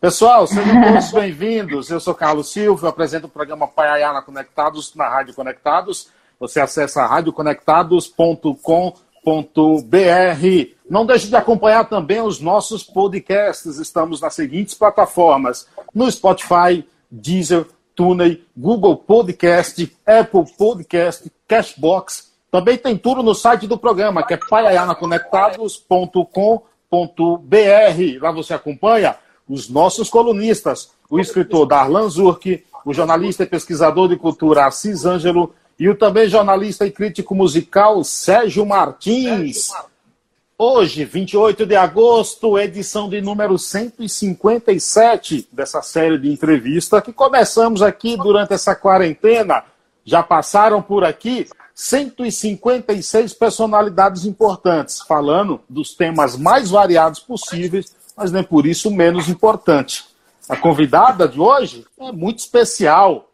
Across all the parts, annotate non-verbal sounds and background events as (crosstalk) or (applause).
Pessoal, sejam todos bem-vindos. Eu sou Carlos Silva, eu apresento o programa Paiaiana Conectados na Rádio Conectados. Você acessa radioconectados.com.br. Não deixe de acompanhar também os nossos podcasts. Estamos nas seguintes plataformas: no Spotify, Deezer, TuneIn, Google Podcast, Apple Podcast, Cashbox. Também tem tudo no site do programa, que é paiaianaconectados.com.br. Lá você acompanha os nossos colunistas, o escritor Darlan Zurk, o jornalista e pesquisador de cultura Assis Ângelo e o também jornalista e crítico musical Sérgio Martins. Hoje, 28 de agosto, edição de número 157 dessa série de entrevista que começamos aqui durante essa quarentena. Já passaram por aqui 156 personalidades importantes, falando dos temas mais variados possíveis mas nem por isso menos importante. A convidada de hoje é muito especial,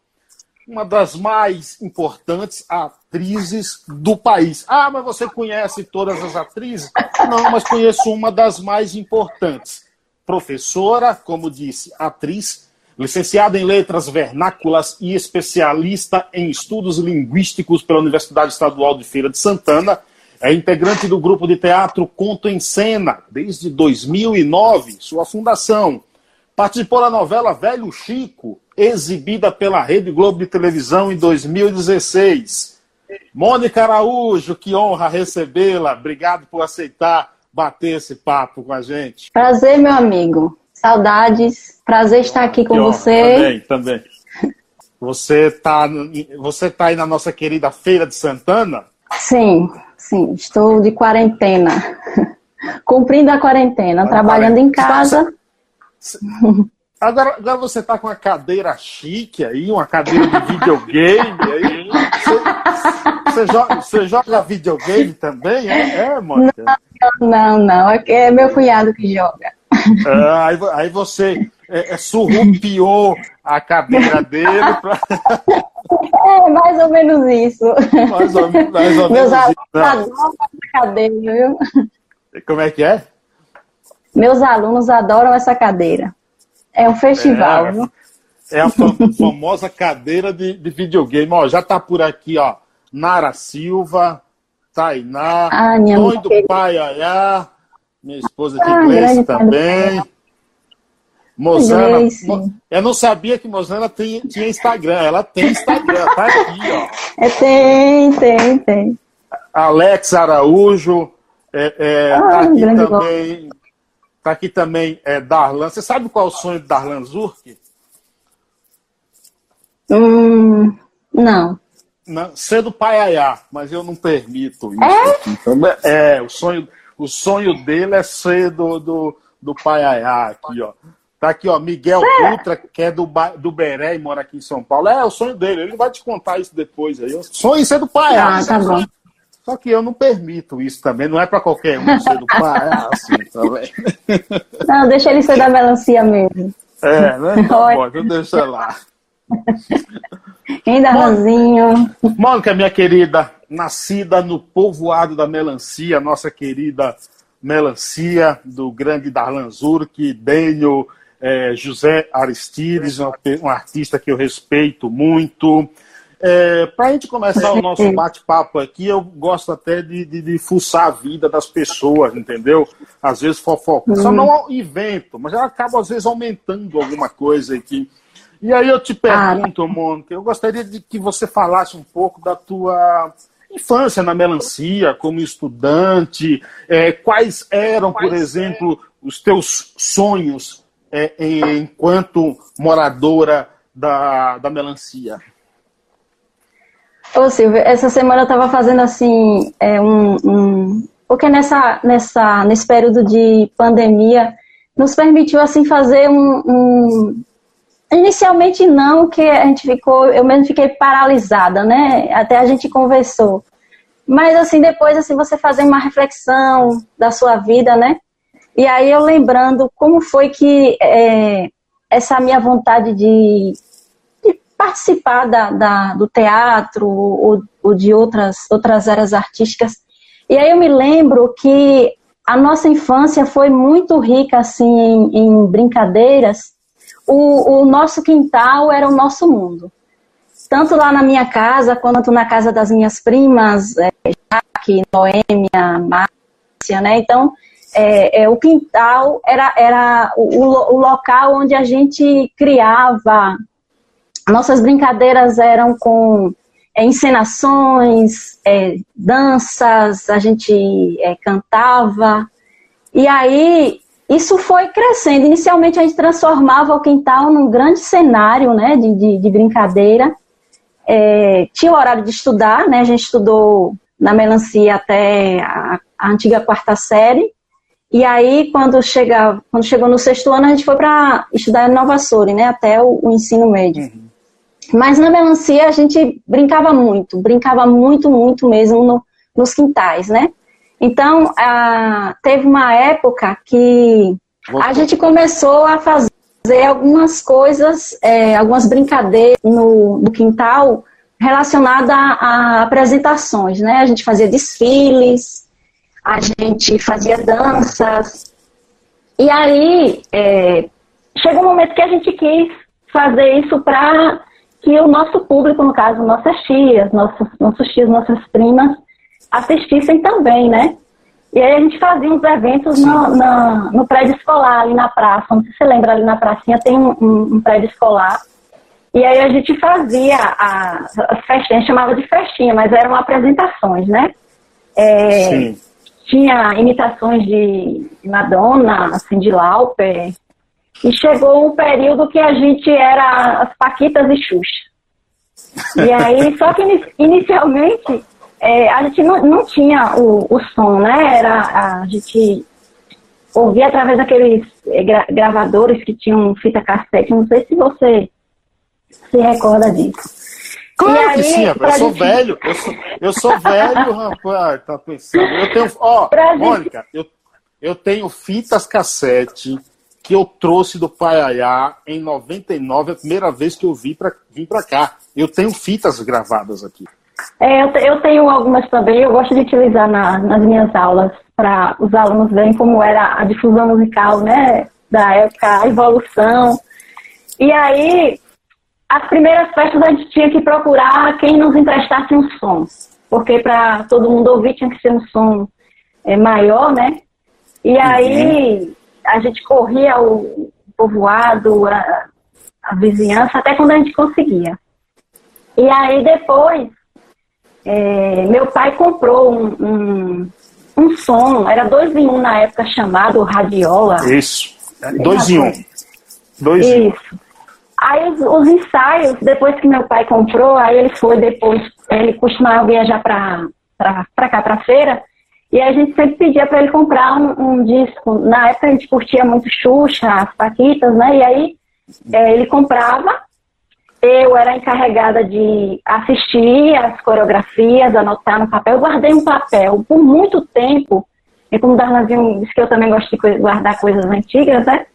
uma das mais importantes atrizes do país. Ah, mas você conhece todas as atrizes? Não, mas conheço uma das mais importantes. Professora, como disse, atriz, licenciada em letras vernáculas e especialista em estudos linguísticos pela Universidade Estadual de Feira de Santana é integrante do grupo de teatro Conto em Cena desde 2009, sua fundação. Participou da novela Velho Chico, exibida pela Rede Globo de Televisão em 2016. Mônica Araújo, que honra recebê-la. Obrigado por aceitar bater esse papo com a gente. Prazer, meu amigo. Saudades. Prazer estar aqui com você. Também, também. Você está você tá aí na nossa querida Feira de Santana? Sim, sim. Estou de quarentena. (laughs) Cumprindo a quarentena, trabalhando em casa. Agora, agora você está com uma cadeira chique aí, uma cadeira de videogame aí. Você, você, joga, você joga videogame também? É, é Mônica? Não, não, não. É, é meu cunhado que joga. Ah, aí, aí você é, é, surrupiou a cadeira dele. Pra... (laughs) É, mais ou menos isso. Mais ou, mais ou Meus alunos né? adoram essa cadeira, viu? Como é que é? Meus alunos adoram essa cadeira. É um festival, é, viu? É a famosa cadeira de, de videogame. Ó, já tá por aqui, ó. Nara Silva, Tainá, ah, Mãe do Pai Ayá, minha esposa de ah, inglês também. Mozana, eu não sabia que Mozana tinha, tinha Instagram. Ela tem Instagram, tá aqui, ó. É, tem, tem, tem. Alex Araújo, é, é, ah, tá aqui também. Bom. Tá aqui também é, Darlan. Você sabe qual é o sonho de Darlan Zurk? Hum, não. não. Ser do Paiaiá, mas eu não permito isso. É? Aqui. é, o sonho, o sonho dele é ser do, do, do Paiaiá aqui, ó. Tá aqui, ó, Miguel Dutra, que é do, do Beré e mora aqui em São Paulo. É, o sonho dele, ele vai te contar isso depois aí. Sonho ser do pai. Ah, tá bom. Só que eu não permito isso também, não é para qualquer um ser do pai. É assim também. Não, deixa ele ser da melancia mesmo. É, né? (laughs) Tá bom, então deixa lá. Ainda Rosinho. Mônica, minha querida, nascida no povoado da melancia, nossa querida melancia do grande Darlan Zurk, Daniel é, José Aristides, um, artista que eu respeito muito. É, Para a gente começar o nosso bate-papo aqui, eu gosto até de, de, de, fuçar a vida das pessoas, entendeu? Às vezes fofoca. Uhum. Só não invento, mas ela acaba às vezes aumentando alguma coisa aqui. E aí eu te pergunto, ah. Mônica, eu gostaria de que você falasse um pouco da tua infância na melancia, como estudante, é, quais eram, por exemplo, os teus sonhos é, enquanto moradora da, da melancia? Ô Silvio, essa semana eu estava fazendo assim, é, um, um, porque nessa, nessa, nesse período de pandemia nos permitiu assim fazer um, um, inicialmente não, que a gente ficou, eu mesmo fiquei paralisada, né? Até a gente conversou. Mas assim, depois assim, você fazer uma reflexão da sua vida, né? E aí eu lembrando como foi que é, essa minha vontade de, de participar da, da, do teatro ou, ou, de outras, outras áreas artísticas. E aí eu me lembro que a nossa infância foi muito rica assim em, em brincadeiras o, o nosso quintal era o nosso mundo. Tanto lá na minha casa, quanto na casa das minhas primas, é, Jaque, Noêmia, Márcia, né? Então, é, é, o quintal era, era o, o, local onde a gente criava. Nossas brincadeiras eram com é, encenações, é, danças, a gente é, cantava. E aí isso foi crescendo. Inicialmente a gente transformava o quintal num grande cenário né, de, de, de brincadeira. É, tinha o horário de estudar, né? A gente estudou na melancia até a, a antiga quarta série. E aí, quando, chega, quando chegou no sexto ano, a gente foi para estudar em Nova Soure, né? Até o, o ensino médio. Uhum. Mas na melancia a gente brincava muito, brincava muito, muito mesmo no, nos quintais, né? Então, a, teve uma época que a gente começou a fazer algumas coisas, é, algumas brincadeiras no, no quintal relacionada a, a, apresentações, né? A gente fazia desfiles, a gente fazia danças. E aí, é, chegou um momento que a gente quis fazer isso para que o nosso público, no caso, nossas tias, nossos, nossos tios, nossas primas, assistissem também, né? E aí a gente fazia uns eventos no, no, no, prédio escolar, ali na praça. Não sei se você lembra, ali na pracinha tem um, um, prédio escolar. E aí a gente fazia a, as festinhas, chamava de festinha, mas eram apresentações, né? É, tinha imitações de Madonna, Cindy Lauper. E chegou um período que a gente era as Paquitas e Xuxa. E aí, (laughs) só que inicialmente é, a gente não, não tinha o, o som, né? Era, a gente ouvia através daqueles é, gra gravadores que tinham fita cassete. Não sei se você se recorda disso. Claro aí, que sim, rapaz. Eu sou gente... velho. Eu sou, eu sou velho, (laughs) rapaz. Tá pensando. Eu tenho. Ó, Mônica, gente... eu, eu tenho fitas cassete que eu trouxe do Paiaiá em 99, a primeira vez que eu vim para vim pra cá. Eu tenho fitas gravadas aqui. É, eu, eu, tenho algumas também, eu gosto de utilizar na, nas minhas aulas para os alunos verem como era a difusão musical, né, da época, a evolução. E aí, as primeiras festas a gente tinha que procurar quem nos emprestasse um som, porque para todo mundo ouvir tinha que ser um som é, maior, né? E uhum. aí a gente corria o povoado, a, a vizinhança, até quando a gente conseguia. E aí depois é, meu pai comprou um, um, um, som, era dois em um na época chamado Radiola. Isso, dois em um. Dois Isso. Aí os, os, ensaios, depois que meu pai comprou, aí ele foi depois, ele costumava viajar para cá, para feira, e a gente sempre pedia para ele comprar um, um, disco. Na época a gente curtia muito Xuxa, as Paquitas, né? E aí é, ele comprava eu era encarregada de assistir as coreografias, anotar no papel. Eu guardei um papel por muito tempo, e como o Darlanzinho disse que eu também gosto de guardar coisas antigas, né?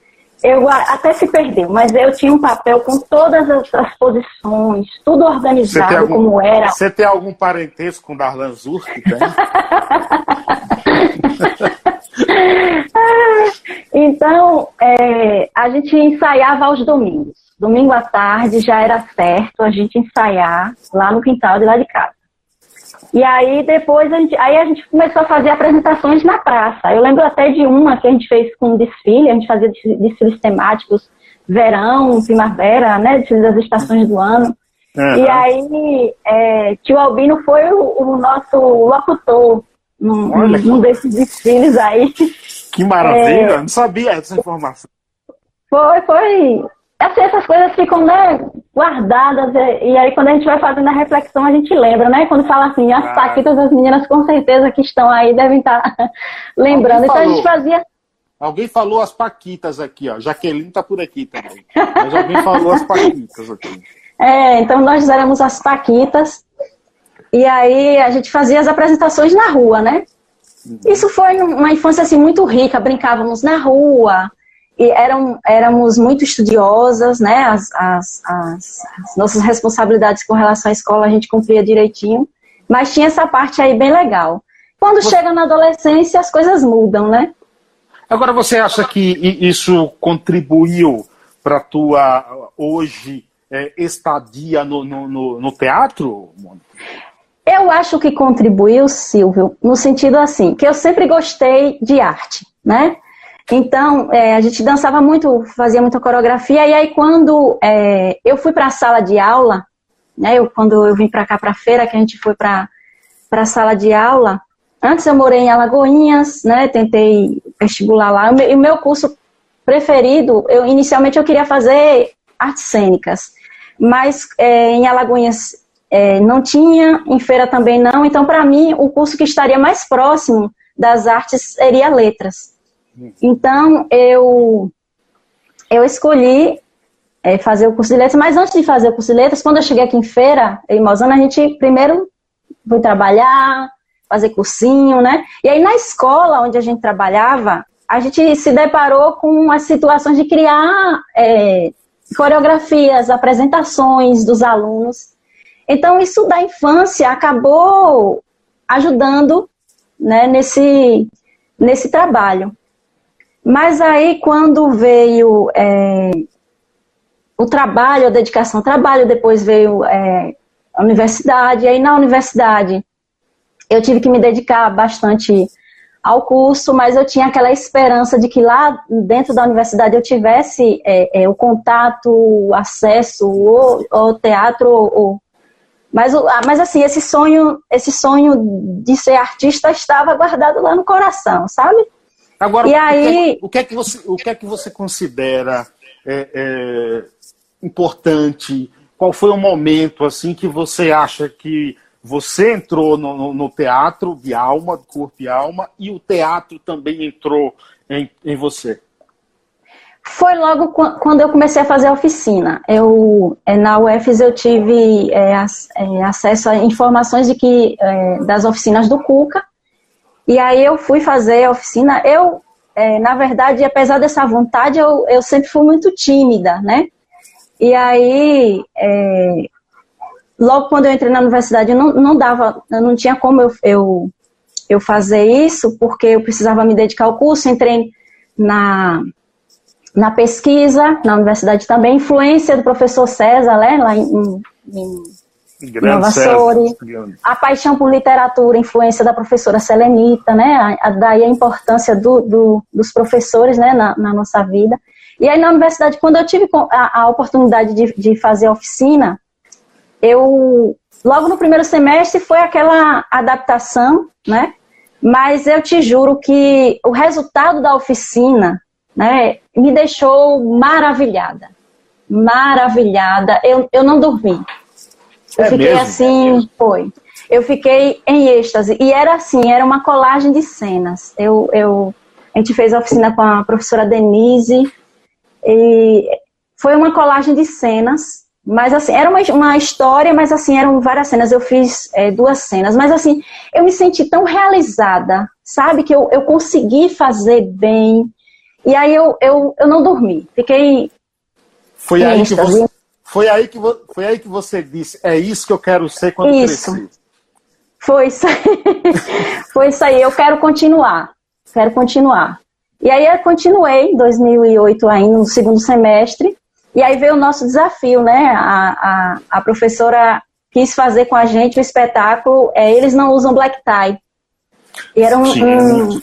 Eu até se perdeu, mas eu tinha um papel com todas as, as posições, tudo organizado algum, como era. Você tem algum parentesco com Darlan Zurk? (laughs) então, é, a gente ensaiava aos domingos domingo à tarde já era certo a gente ensaiar lá no quintal de lá de casa. E aí depois a gente, aí a gente começou a fazer apresentações na praça. Eu lembro até de uma que a gente fez com um desfile, a gente fazia desfiles temáticos, verão, primavera, né, desfiles das estações do ano. Uhum. E aí é, tio Albino foi o, o nosso locutor num, num, desses desfiles aí. Que maravilha, é, não sabia essa informação. Foi, foi assim, essas coisas ficam né, guardadas, e, aí quando a gente vai fazendo a reflexão, a gente lembra, né? Quando fala assim, as ah. paquitas das meninas com certeza que estão aí devem estar (laughs) lembrando. Então a gente fazia. Alguém falou as paquitas aqui, ó. Jaqueline tá por aqui também. Mas alguém falou as paquitas aqui. (laughs) É, então nós éramos as paquitas. E aí a gente fazia as apresentações na rua, né? Uhum. Isso foi uma infância assim muito rica, brincávamos na rua, e eram, éramos muito estudiosas, né? As, as, as, as, nossas responsabilidades com relação à escola a gente cumpria direitinho, mas tinha essa parte aí bem legal. Quando você... chega na adolescência, as coisas mudam, né? Agora, você acha que isso contribuiu para a tua, hoje, é, estadia no, no, no teatro, Mônica? Eu acho que contribuiu, Silvio, no sentido assim, que eu sempre gostei de arte, né? Então, é, a gente dançava muito, fazia muita coreografia, e aí quando é, eu fui para a sala de aula, né, eu, quando eu vim para cá, para a feira, que a gente foi para a sala de aula, antes eu morei em Alagoinhas, né, tentei vestibular lá, e o meu curso preferido, eu inicialmente eu queria fazer artes cênicas, mas é, em Alagoinhas é, não tinha, em feira também não, então para mim o curso que estaria mais próximo das artes seria letras. Então eu eu escolhi é, fazer o curso de letras, mas antes de fazer o curso de letras, quando eu cheguei aqui em feira, em Mozana, a gente primeiro foi trabalhar, fazer cursinho, né? E aí na escola onde a gente trabalhava, a gente se deparou com as situações de criar é, coreografias, apresentações dos alunos. Então, isso da infância acabou ajudando né, nesse, nesse trabalho. Mas aí, quando veio é, o trabalho, a dedicação ao trabalho, depois veio é, a universidade, aí na universidade eu tive que me dedicar bastante ao curso, mas eu tinha aquela esperança de que lá dentro da universidade eu tivesse é, é, o contato, o acesso ao, teatro, mas, mas assim, esse sonho, esse sonho de ser artista estava guardado lá no coração, sabe? Agora, e o, aí... que, o, que é que você, o que é que você considera é, é, importante? Qual foi o momento assim que você acha que você entrou no, no, no teatro de alma, corpo e alma, e o teatro também entrou em, em você? Foi logo quando eu comecei a fazer a oficina. Eu, é, na UFES eu tive é, é, acesso a informações de que, é, das oficinas do Cuca, e aí eu fui fazer a oficina. Eu, é, na verdade, apesar dessa vontade, eu, eu sempre fui muito tímida, né? E aí, é, logo quando eu entrei na universidade, não, não dava, não tinha como eu, eu, eu fazer isso, porque eu precisava me dedicar ao curso, entrei na na pesquisa, na universidade também, influência do professor César, né, lá em, em Nova Sori, a paixão por literatura, influência da professora Selenita, né, a, a, daí a importância do, do, dos professores, né, na, na, nossa vida. E aí na universidade, quando eu tive a, a oportunidade de, de fazer oficina, eu, logo no primeiro semestre foi aquela adaptação, né, mas eu te juro que o resultado da oficina né, me deixou maravilhada. Maravilhada. Eu, eu não dormi. Eu é fiquei mesmo? assim, foi. Eu fiquei em êxtase. E era assim, era uma colagem de cenas. Eu, eu, a gente fez a oficina com a professora Denise. E foi uma colagem de cenas. Mas assim, era uma, uma história, mas assim, eram várias cenas. Eu fiz é, duas cenas. Mas assim, eu me senti tão realizada, sabe? Que eu, eu consegui fazer bem e aí eu, eu, eu não dormi. Fiquei. Foi aí, que você, foi, aí que, foi aí que você disse: é isso que eu quero ser quando isso. crescer. Foi isso aí. (laughs) foi isso aí. Eu quero continuar. Quero continuar. E aí eu continuei em 2008 ainda, no segundo semestre. E aí veio o nosso desafio, né? A, a, a professora quis fazer com a gente o espetáculo é, Eles Não Usam Black Tie. E era um, um,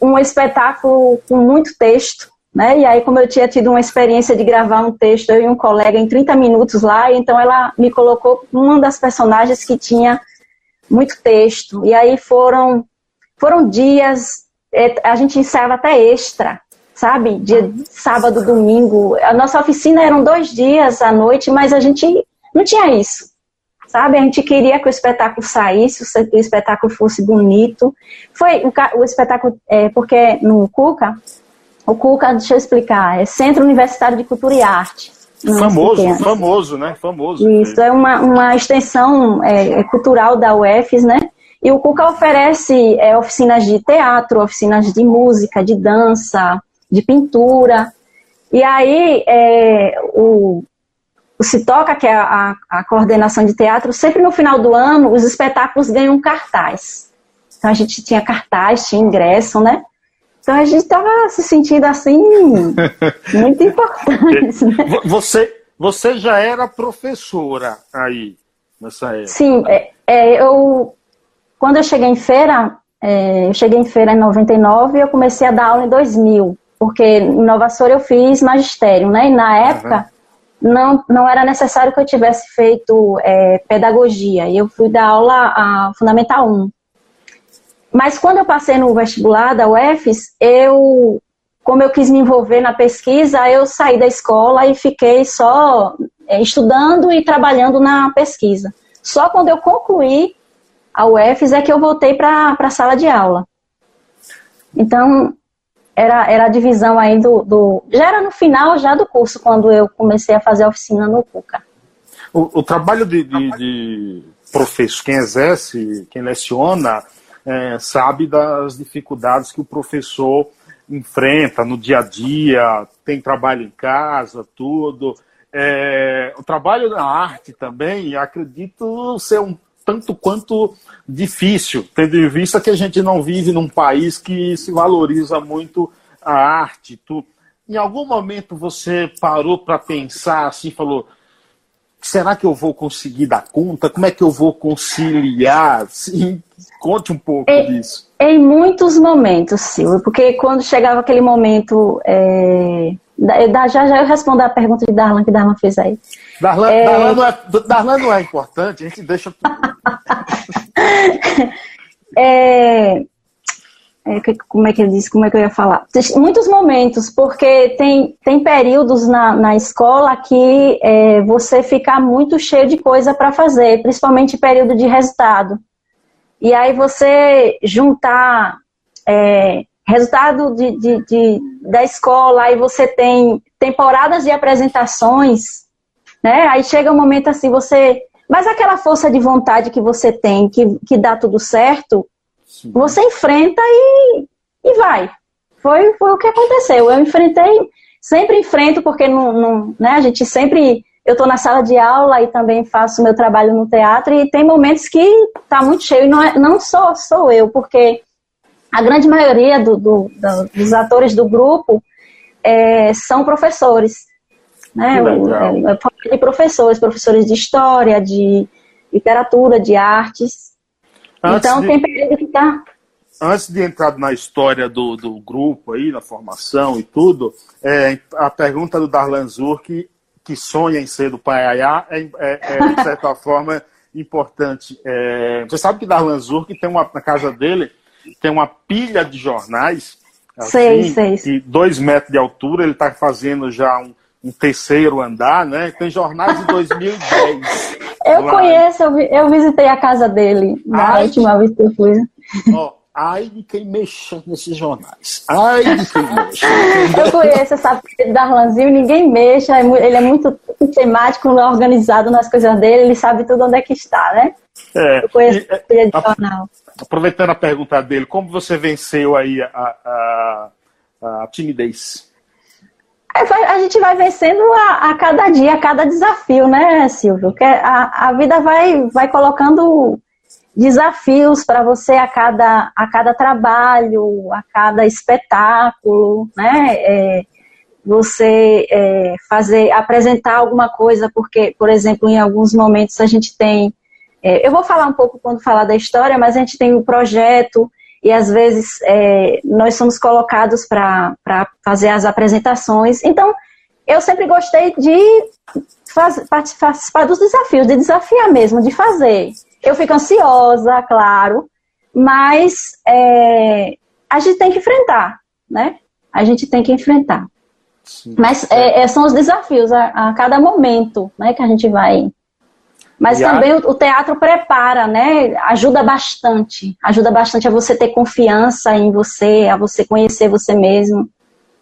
um espetáculo com muito texto, né? E aí, como eu tinha tido uma experiência de gravar um texto, eu e um colega em 30 minutos lá, então ela me colocou uma das personagens que tinha muito texto. E aí foram, foram dias, é, a gente ensaiava até extra, sabe? Dia sábado, domingo. A nossa oficina eram dois dias à noite, mas a gente não tinha isso sabe? A gente queria que o espetáculo saísse, o espetáculo fosse bonito. Foi o, o espetáculo, é, porque no Cuca, o Cuca, deixa eu explicar, é Centro Universitário de Cultura e Arte. Famoso, famoso, né? Famoso. Isso, é uma, uma extensão é, é cultural da UFES, né? E o Cuca oferece é, oficinas de teatro, oficinas de música, de dança, de pintura. E aí, é, o, o Citoca, que é a, a, coordenação de teatro, sempre no final do ano os espetáculos ganham cartaz. Então a gente tinha cartaz, tinha ingresso, né? Então a gente estava se sentindo assim, (laughs) muito importante. Né? Você, você já era professora aí, nessa época? Sim, é, é, eu, quando eu cheguei em feira, é, eu cheguei em feira em 99 e eu comecei a dar aula em 2000, porque em Nova Soura eu fiz magistério, né? E na época uhum. não, não era necessário que eu tivesse feito é, pedagogia, e eu fui dar aula a Fundamental 1. Mas quando eu passei no vestibular da UFES, eu, como eu quis me envolver na pesquisa, eu saí da escola e fiquei só é, estudando e trabalhando na pesquisa. Só quando eu concluí a UFES é que eu voltei para a sala de aula. Então, era, era a divisão aí do, do, Já era no final já do curso, quando eu comecei a fazer a oficina no CUCA. O, o trabalho de, de, de professor, quem exerce, quem leciona, é, sabe das dificuldades que o professor enfrenta no dia a dia, tem trabalho em casa, tudo. É, o trabalho na arte também, acredito ser um tanto quanto difícil, tendo em vista que a gente não vive num país que se valoriza muito a arte. Tu, em algum momento você parou para pensar assim, falou: será que eu vou conseguir dar conta? Como é que eu vou conciliar? Sim, conte um pouco em, disso. Em muitos momentos, Silvio, porque quando chegava aquele momento. É... Já já eu respondo a pergunta de Darlan que Darlan fez aí. Darlan, é... Darlan, não, é, Darlan não é importante, a gente deixa. (laughs) é, é, como é que ele disse, como é que eu ia falar? Muitos momentos, porque tem, tem períodos na, na escola que é, você fica muito cheio de coisa para fazer, principalmente período de resultado. E aí você juntar é, resultado de, de, de, da escola, aí você tem temporadas de apresentações, né? Aí chega um momento assim, você. Mas aquela força de vontade que você tem, que, que dá tudo certo, Sim. Você enfrenta e, e vai. Foi, foi o que aconteceu. Eu enfrentei, sempre enfrento, porque não, não, né, a gente sempre. Eu estou na sala de aula e também faço meu trabalho no teatro, e tem momentos que está muito cheio, e não, é, não sou, sou eu, porque a grande maioria do, do, do, dos atores do grupo é, são professores. Né? Eu, de professores, professores de história, de literatura, de artes. Então, de, tem período que tá. Antes de entrar na história do, do grupo aí, na formação e tudo, é, a pergunta do Darlan Zurk, que sonha em ser do Paiaiá, é, é, é de certa (laughs) forma importante. É, você sabe que Darlan Zurk tem uma, na casa dele, tem uma pilha de jornais. Assim, sei, sei. Dois metros de altura, ele está fazendo já um, um terceiro andar, né? Tem jornais de 2010. Eu conheço, eu, eu, visitei a casa dele na ai, última vez que eu fui. Ó, ai de quem mexa nesses jornais. Ai de quem mexa. eu conheço essa Darlanzinho, ninguém mexa, é ele é muito temático, organizado nas coisas dele, ele sabe tudo onde é que está, né? É, eu conheço e, é, a, jornal. Aproveitando a pergunta dele, como você venceu aí a, a, a timidez? A gente vai vencendo a, a, cada dia, a cada desafio, né, Silvio? Que a, a vida vai, vai colocando desafios para você a cada, a cada trabalho, a cada espetáculo, né? É, você é, fazer, apresentar alguma coisa, porque, por exemplo, em alguns momentos a gente tem. É, eu vou falar um pouco quando falar da história, mas a gente tem um projeto e às vezes é, nós somos colocados para fazer as apresentações. Então, eu sempre gostei de faz, participar dos desafios, de desafiar mesmo, de fazer. Eu fico ansiosa, claro, mas é, a gente tem que enfrentar, né? A gente tem que enfrentar. Sim, mas é, é, são os desafios a, a, cada momento né, que a gente vai mas também a... o, teatro prepara, né? Ajuda bastante. Ajuda bastante a você ter confiança em você, a você conhecer você mesmo.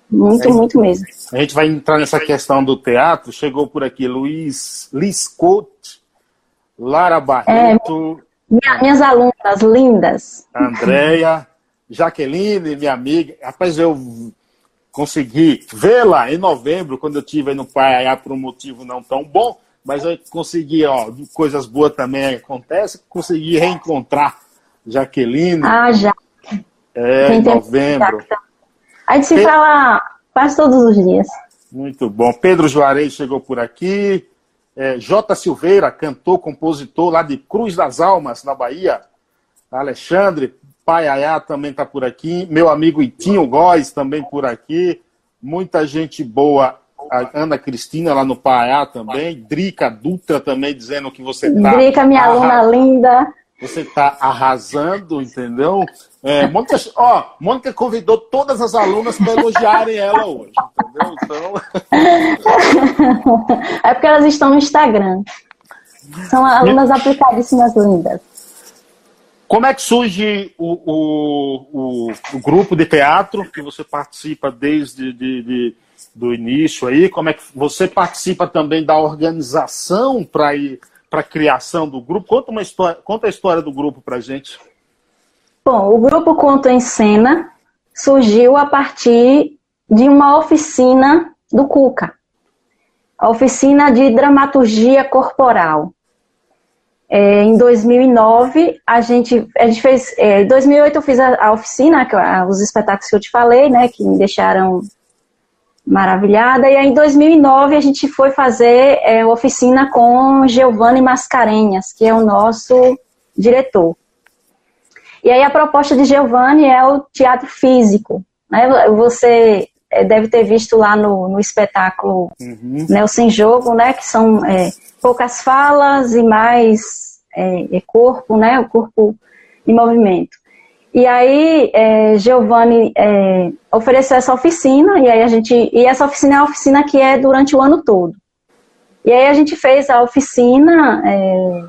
Muito, é, muito mesmo. A gente vai entrar nessa questão do teatro. Chegou por aqui Luiz Liscote, Lara Barreto. É, minha, minhas alunas lindas. Andréia, Jaqueline, minha amiga. Rapaz, eu consegui vê-la em novembro, quando eu estive no Paiaiá por um motivo não tão bom mas eu consegui, ó, coisas boas também acontecem, consegui reencontrar Jaqueline. Ah, já. É, em novembro. A gente se Pedro... fala quase todos os dias. Muito bom. Pedro Juarez chegou por aqui. É, J. Silveira, cantor, compositor lá de Cruz das Almas, na Bahia. Alexandre, Pai Ayá também está por aqui. Meu amigo Itinho Góes também por aqui. Muita gente boa. A Ana Cristina lá no Paiá também. Drica Dutra também dizendo que você está. Drica, minha aluna linda. Você está arrasando, entendeu? É, Mônica, ó, Mônica convidou todas as alunas para elogiarem ela hoje, entendeu? Então... (laughs) É porque elas estão no Instagram. São alunas aplicadíssimas lindas. Como é que surge o, o, o, o, grupo de teatro que você participa desde de, de, do início aí? Como é que você participa também da organização para ir para a criação do grupo? Conta uma história, conta a história do grupo para gente. Bom, o grupo Conto em Cena surgiu a partir de uma oficina do Cuca, a oficina de dramaturgia corporal. É, em 2009, a gente, a gente fez. É, em 2008, eu fiz a, a oficina, a, os espetáculos que eu te falei, né, que me deixaram maravilhada. E aí, em 2009, a gente foi fazer é, oficina com Giovanni Mascarenhas, que é o nosso diretor. E aí, a proposta de Giovanni é o teatro físico. Né? Você é, deve ter visto lá no, no espetáculo uhum. Nelson Jogo, né, que são é, poucas falas e mais é, é, corpo, né, o corpo em movimento. E aí, é, Giovanni é, ofereceu essa oficina, e aí a gente. E essa oficina é uma oficina que é durante o ano todo. E aí a gente fez a oficina é,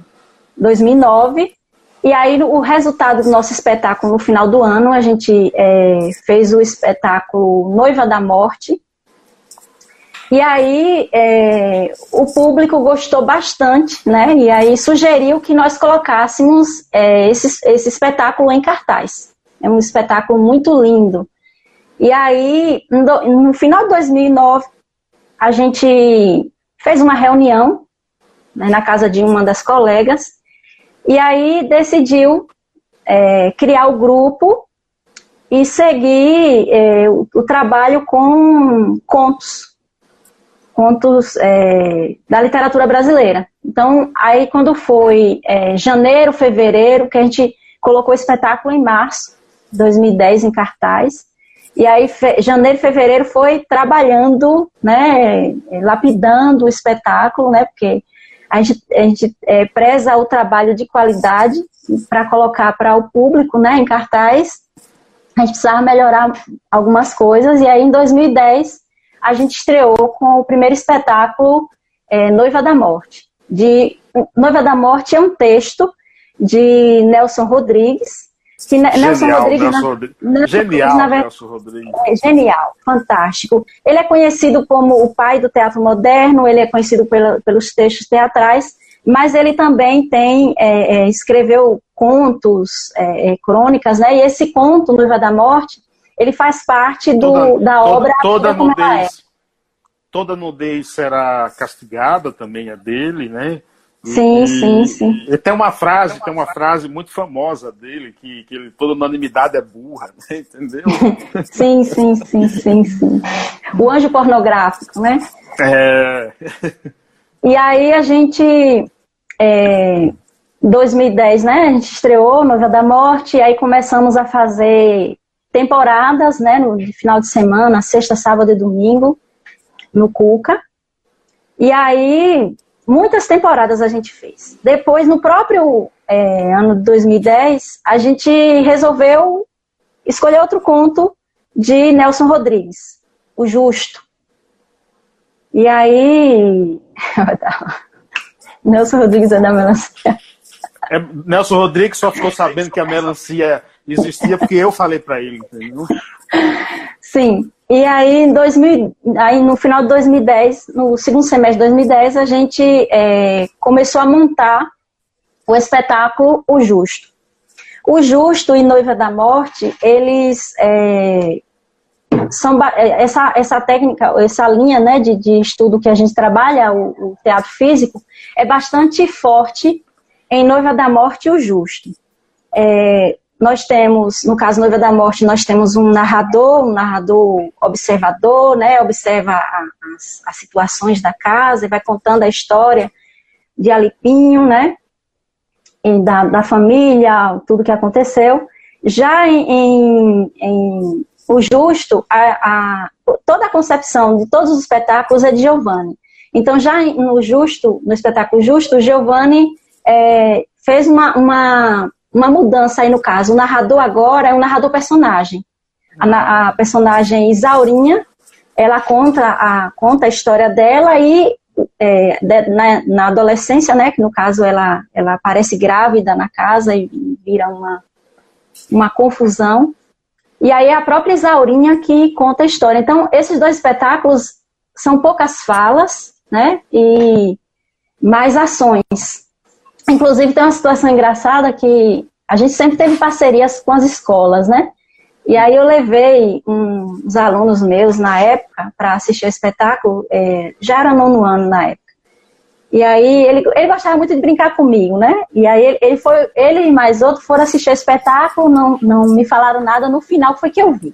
2009, e aí o resultado do nosso espetáculo no final do ano, a gente é, fez o espetáculo Noiva da Morte, e aí é, o público gostou bastante, né? E aí sugeriu que nós colocássemos é, esse, esse espetáculo em cartaz. É um espetáculo muito lindo. E aí, no, final de 2009, a gente fez uma reunião né, na casa de uma das colegas e aí decidiu é, criar o grupo e seguir é, o, o trabalho com contos contos é, da literatura brasileira. Então, aí quando foi é, janeiro, fevereiro, que a gente colocou o espetáculo em março, 2010 em cartaz, e aí fe, janeiro, fevereiro foi trabalhando, né, lapidando o espetáculo, né, porque a gente, a gente é, preza o trabalho de qualidade para colocar para o público, né, em cartaz. A gente precisava melhorar algumas coisas, e aí em 2010 a gente estreou com o primeiro espetáculo é, Noiva da Morte. De, Noiva da Morte é um texto de Nelson Rodrigues. Que genial, Nelson Rodrigues, Nelson Rodrigues. Na, genial, na, Nelson Rodrigues. É, genial, fantástico. Ele é conhecido como o pai do teatro moderno, ele é conhecido pela, pelos textos teatrais, mas ele também tem é, é, escreveu contos, é, é, crônicas, né? E esse conto, Noiva da Morte, ele faz parte do, toda, da obra toda, toda nudez, é. toda nudez será castigada também é dele, né? sim, e, sim, sim. E tem uma frase, tem uma frase muito famosa dele, que, que ele, toda unanimidade é burra, né? (laughs) entendeu? (laughs) sim, sim, sim, sim, sim. O anjo pornográfico, né? É. E aí a gente, é, 2010, né, a gente estreou Noiva da Morte, e aí começamos a fazer temporadas, né, no final de semana, sexta, sábado e domingo, no Cuca. E aí, muitas temporadas a gente fez. Depois, no próprio é, ano de 2010, a gente resolveu escolher outro conto de Nelson Rodrigues, O Justo. E aí. (laughs) Nelson Rodrigues é da melancia. É, Nelson Rodrigues só ficou sabendo que a melancia existia porque eu falei para ele, entendeu? Sim. E aí, em 2000, aí, no final de 2010, no segundo semestre de 2010, a gente é, começou a montar o espetáculo O Justo. O Justo e Noiva da Morte, eles é, são é, essa, essa técnica, essa linha né, de, de estudo que a gente trabalha, o, o teatro físico, é bastante forte em Noiva da Morte e O Justo. É, nós temos, no caso Noiva da Morte, nós temos um narrador, um narrador observador, né, observa as, as situações da casa e vai contando a história de Alipinho, né, da, da família, tudo que aconteceu. Já em, em, em O Justo, a, a, toda a concepção de todos os espetáculos é de Giovanni. Então, já no Justo, no espetáculo Justo, Giovanni é, fez uma, uma, uma mudança aí no caso. O narrador agora é um narrador personagem. A, a personagem Isaurinha, ela conta a, conta a história dela e é, de, na, na, adolescência, né, que no caso ela, ela aparece grávida na casa e vira uma, uma confusão. E aí é a própria Isaurinha que conta a história. Então, esses dois espetáculos são poucas falas, né, e mais ações. Inclusive, tem uma situação engraçada que a gente sempre teve parcerias com as escolas, né? E aí eu levei uns alunos meus na época para assistir o espetáculo, é, já era nono ano na época. E aí ele, ele gostava muito de brincar comigo, né? E aí ele, foi, ele e mais outro foram assistir o espetáculo, não, não me falaram nada, no final foi que eu vi.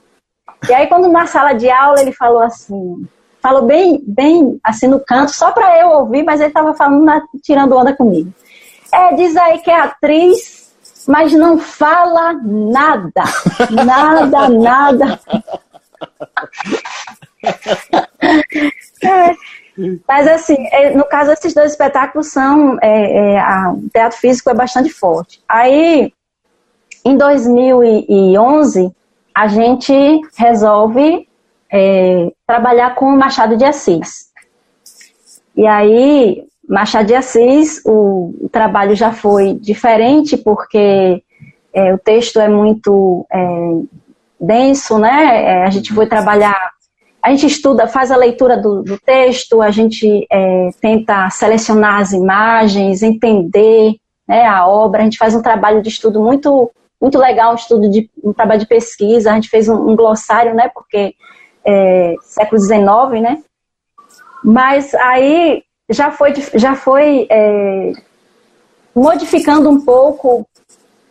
E aí quando na sala de aula ele falou assim, falou bem, bem assim no canto, só para eu ouvir, mas ele estava falando, na, tirando onda comigo. É, diz aí que é atriz, mas não fala nada. Nada, nada. É, mas assim, é, no caso, esses dois espetáculos são. É, é, o teatro físico é bastante forte. Aí, em 2011, a gente resolve é, trabalhar com o Machado de Assis. E aí, Machado de Assis, o, trabalho já foi diferente, porque é, o texto é muito é, denso, né? É, a gente foi trabalhar, a gente estuda, faz a leitura do, do texto, a gente é, tenta selecionar as imagens, entender né, a obra, a gente faz um trabalho de estudo muito, muito legal, um estudo de um trabalho de pesquisa, a gente fez um, um glossário, né? Porque é, século XIX, né? Mas aí já foi, já foi é, modificando um pouco,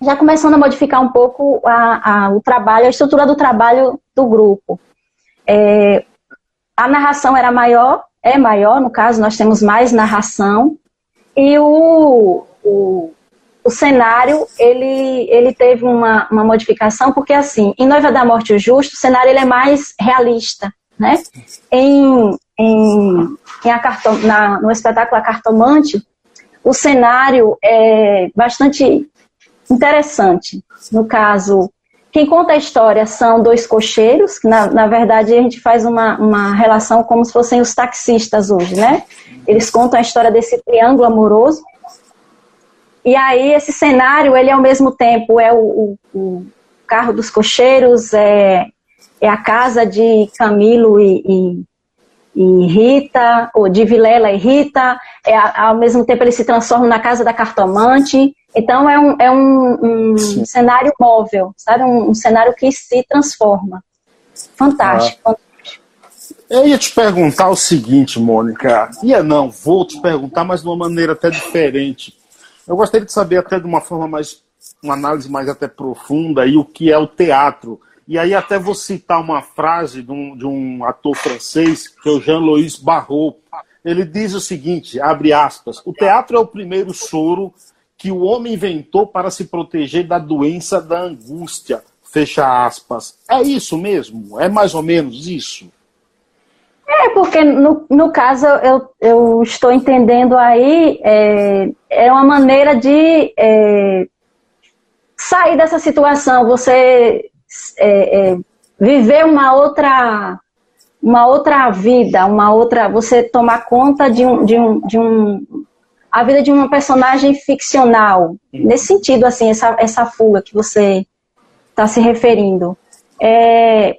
já começando a modificar um pouco a, a, o trabalho, a estrutura do trabalho do grupo. É, a narração era maior, é maior, no caso, nós temos mais narração, e o, o, o cenário, ele, ele teve uma, uma modificação, porque assim, em Noiva da Morte o Justo, o cenário ele é mais realista, né? Em, em, em cartom, na, no espetáculo A Cartomante, o cenário é bastante interessante. No caso, quem conta a história são dois cocheiros, que na, na verdade a gente faz uma, uma relação como se fossem os taxistas hoje, né? Eles contam a história desse triângulo amoroso. E aí esse cenário, ele ao mesmo tempo é o, o, carro dos cocheiros, é, é a casa de Camilo e, e e Rita, ou de Vilela e Rita, é, ao mesmo tempo ele se transforma na casa da cartomante. Então é um, é um, um cenário móvel, sabe? Um, um, cenário que se transforma. Fantástico, ah. fantástico. Eu ia te perguntar o seguinte, Mônica. Ia não, vou te perguntar, mas de uma maneira até diferente. Eu gostaria de saber até de uma forma mais, uma análise mais até profunda aí o que é o teatro e aí até vou citar uma frase de um, de um ator francês, que é o Jean-Louis Barrault. Ele diz o seguinte, abre aspas, o teatro é o primeiro soro que o homem inventou para se proteger da doença da angústia, fecha aspas. É isso mesmo? É mais ou menos isso? É, porque no, no caso eu, eu estou entendendo aí, é, é uma maneira de é, sair dessa situação. Você é, é, viver uma outra uma outra vida, uma outra você tomar conta de um, de um, de um a vida de uma personagem ficcional nesse sentido assim essa, essa fuga que você está se referindo é,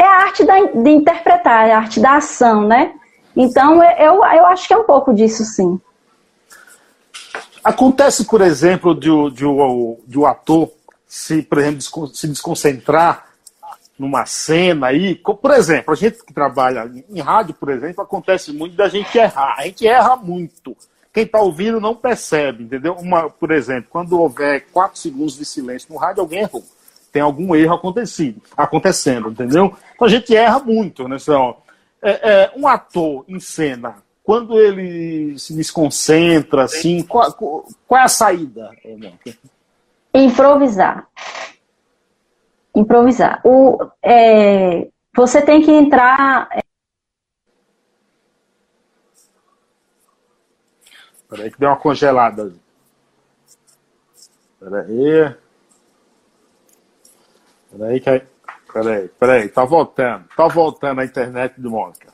é a arte da, de interpretar, é a arte da ação, né? Então eu, eu acho que é um pouco disso sim. Acontece, por exemplo, de, de, de, de o ator se, por exemplo, se desconcentrar numa cena aí, por exemplo, a gente que trabalha em rádio, por exemplo, acontece muito da gente errar. A gente erra muito. quem está ouvindo não percebe, entendeu? Uma, por exemplo, quando houver quatro segundos de silêncio no rádio, alguém errou. Tem algum erro acontecido, acontecendo, entendeu? Então a gente erra muito, né? Então, é, é, um ator em cena, quando ele se desconcentra, assim, qual, qual é a saída? Improvisar. Improvisar. O, é, você tem que entrar Peraí que deu uma congelada. Peraí. Peraí que aí. Peraí, peraí, tá voltando. Tá voltando a internet do Mônica.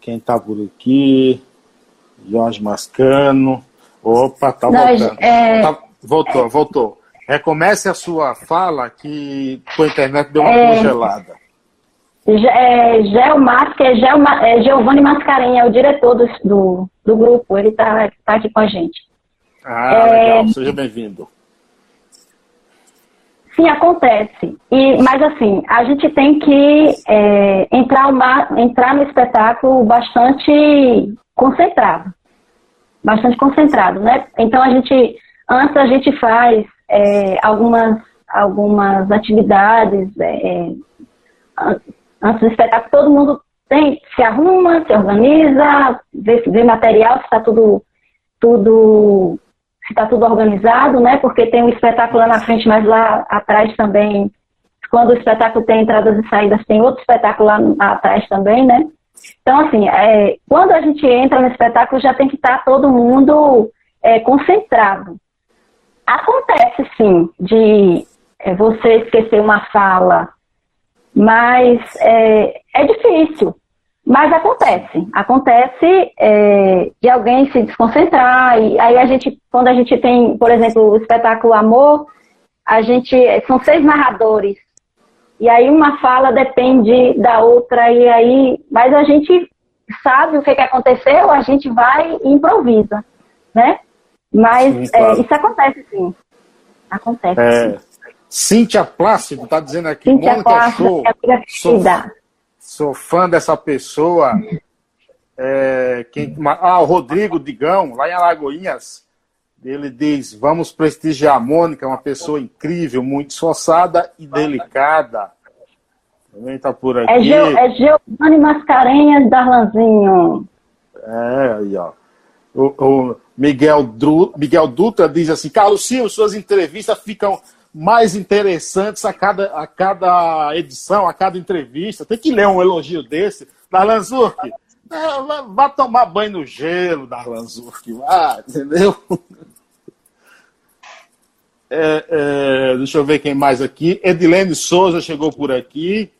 Quem tá por aqui? Jorge Mascano. Opa, tá voltando. É... Tá, voltou, voltou. Recomece a sua fala que com a internet deu uma é... congelada. É, Geomar, que é, Geoma, é Giovanni Mascarenha, é o diretor do, do, do grupo, ele está tá aqui com a gente. Ah, é, legal, seja bem-vindo. Sim, acontece. E, mas assim, a gente tem que é, entrar, uma, entrar no espetáculo bastante concentrado. Bastante concentrado, né? Então a gente, antes a gente faz é, algumas, algumas atividades, é, é antes do espetáculo, todo mundo tem, se arruma, se organiza, vê, vê material, se está tudo, tudo, se está tudo organizado, né? Porque tem um espetáculo lá na frente, mas lá atrás também, quando o espetáculo tem entradas e saídas, tem outro espetáculo lá atrás também, né? Então, assim, é, quando a gente entra no espetáculo, já tem que estar tá todo mundo é, concentrado. Acontece, sim, de é, você esquecer uma fala, mas é, é difícil. Mas acontece. Acontece é, de alguém se desconcentrar. E aí a gente, quando a gente tem, por exemplo, o espetáculo Amor, a gente. São seis narradores. E aí uma fala depende da outra, e aí. Mas a gente sabe o que, que aconteceu, a gente vai e improvisa. Né? Mas sim, é, claro. é, isso acontece sim. Acontece. É, Cíntia Plácido está dizendo aqui, Cíntia Mônica Plácido, é. Sou, sou, fã dessa pessoa. É, quem, ah, o Rodrigo Digão, lá em Alagoinhas, ele diz: vamos prestigiar a Mônica, uma pessoa incrível, muito esforçada e delicada. Também está por é aqui. É, Geo, é Giovanni Mascarenhas Darlanzinho. É, aí, ó. O, o Miguel, Dru, Miguel Dutra diz assim: Carlos Silva, suas entrevistas ficam mais interessantes a cada, a cada edição, a cada entrevista. Tem que ler um elogio desse. Darlan Zurk, é, vá tomar banho no gelo, Darlan Zurk. Vá, entendeu? É, é, deixa eu ver quem mais aqui. Edilene Souza chegou por aqui.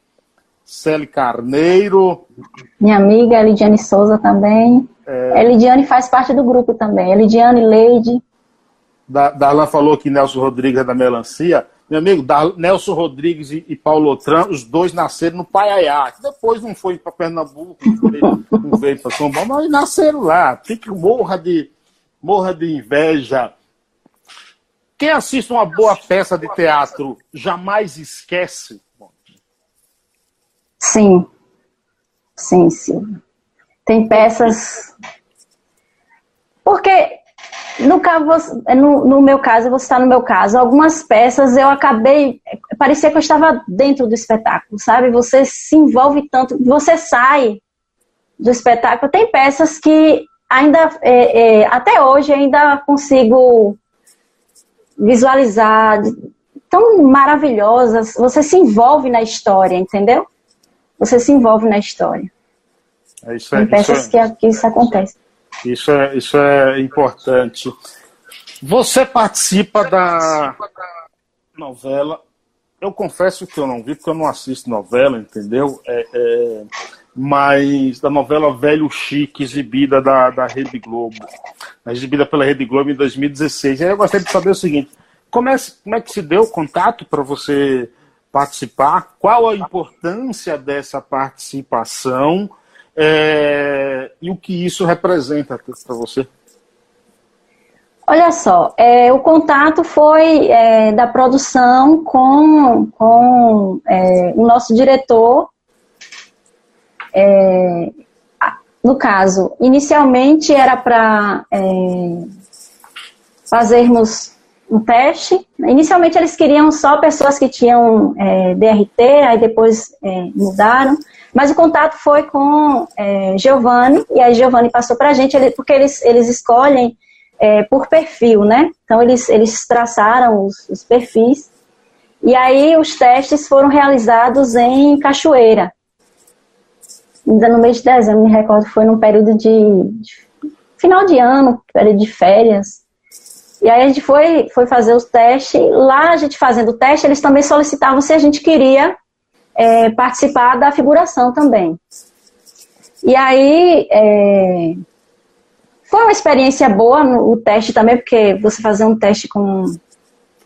Celi Carneiro. Minha amiga Elidiane Souza também. É... Elidiane faz parte do grupo também. Elidiane Leide. Darlan falou que Nelson Rodrigues é da melancia. Meu amigo, Nelson Rodrigues e, e Paulo Otran, os dois nasceram no Paiaiá. Depois não foi para Pernambuco, não veio para São Paulo, mas nasceram lá. Tem que morra de, morra de inveja. Quem assiste uma boa peça de teatro jamais esquece? Sim. Sim, sim. Tem peças. Porque no, caso, no, no, meu caso, eu vou citar no meu caso, algumas peças eu acabei. Parecia que eu estava dentro do espetáculo, sabe? Você se envolve tanto, você sai do espetáculo. Tem peças que ainda, é, é, até hoje, ainda consigo visualizar, tão maravilhosas. Você se envolve na história, entendeu? Você se envolve na história. É isso, Tem peças isso é, que, que isso acontece. Isso é, isso é importante. Você participa da novela. Eu confesso que eu não vi, porque eu não assisto novela, entendeu? É, é, mas da novela Velho Chique, exibida da, da Rede Globo. Exibida pela Rede Globo em 2016. E aí eu gostaria de saber o seguinte: como é, como é que se deu o contato para você participar? Qual a importância dessa participação? é, e o que isso representa para você? Olha só, é, o contato foi é, da produção com, com é, o nosso diretor. É, no caso, inicialmente era para é, fazermos um teste. Inicialmente eles queriam só pessoas que tinham é, DRT, aí depois é, mudaram. Mas o contato foi com é, Giovanni, e aí Giovanni passou para a gente, ele, porque eles, eles escolhem é, por perfil, né? Então eles, eles traçaram os, os perfis, e aí os testes foram realizados em Cachoeira. Ainda no mês de dezembro, me recordo, foi num período de, de final de ano, período de férias. E aí a gente foi, foi fazer os testes. Lá, a gente fazendo o teste, eles também solicitavam se a gente queria é, participar da figuração também. E aí é, foi uma experiência boa no, o teste também, porque você fazer um teste com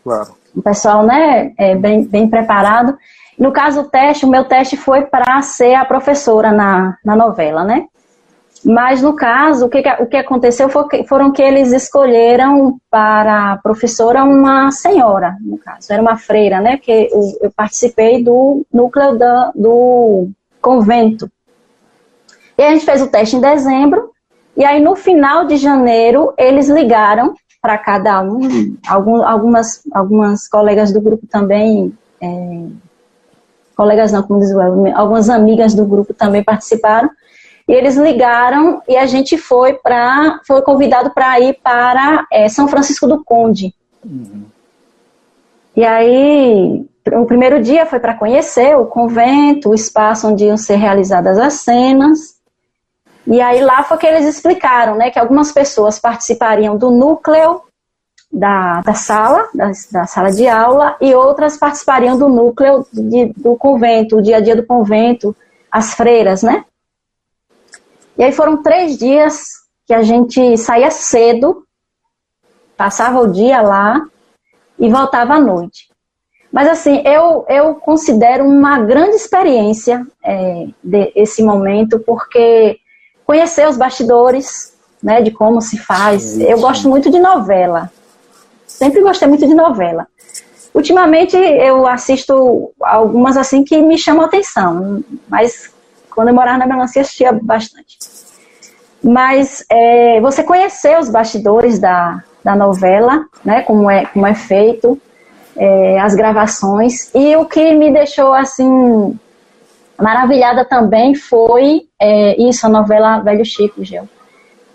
claro. um pessoal né, é, bem, bem preparado. No caso, o teste, o meu teste foi para ser a professora na, na novela, né? Mas no caso, o que, o que aconteceu foi foram que eles escolheram para a professora uma senhora, no caso, era uma freira, né? Que eu, eu participei do núcleo da, do convento. E a gente fez o teste em dezembro, e aí no final de janeiro eles ligaram para cada um, algum, algumas, algumas colegas do grupo também, é, colegas não, como diz algumas amigas do grupo também participaram, e eles ligaram e a gente foi para foi convidado para ir para é, São Francisco do Conde. Uhum. E aí o primeiro dia foi para conhecer o convento, o espaço onde iam ser realizadas as cenas. E aí lá foi que eles explicaram, né, que algumas pessoas participariam do núcleo da, da sala, da, da, sala de aula, e outras participariam do núcleo de, do convento, o dia a dia do convento, as freiras, né? E aí foram três dias que a gente saía cedo, passava o dia lá e voltava à noite. Mas assim, eu, eu considero uma grande experiência é, de, esse momento, porque conhecer os bastidores, né, de como se faz. Sim, sim. Eu gosto muito de novela. Sempre gostei muito de novela. Ultimamente eu assisto algumas assim que me chamam a atenção, mas quando eu morava na melancia, assistia bastante. Mas é, você conhecer os bastidores da, da novela, né, como é, como é feito, é, as gravações. E o que me deixou assim maravilhada também foi é, isso, a novela Velho Chico, Gel.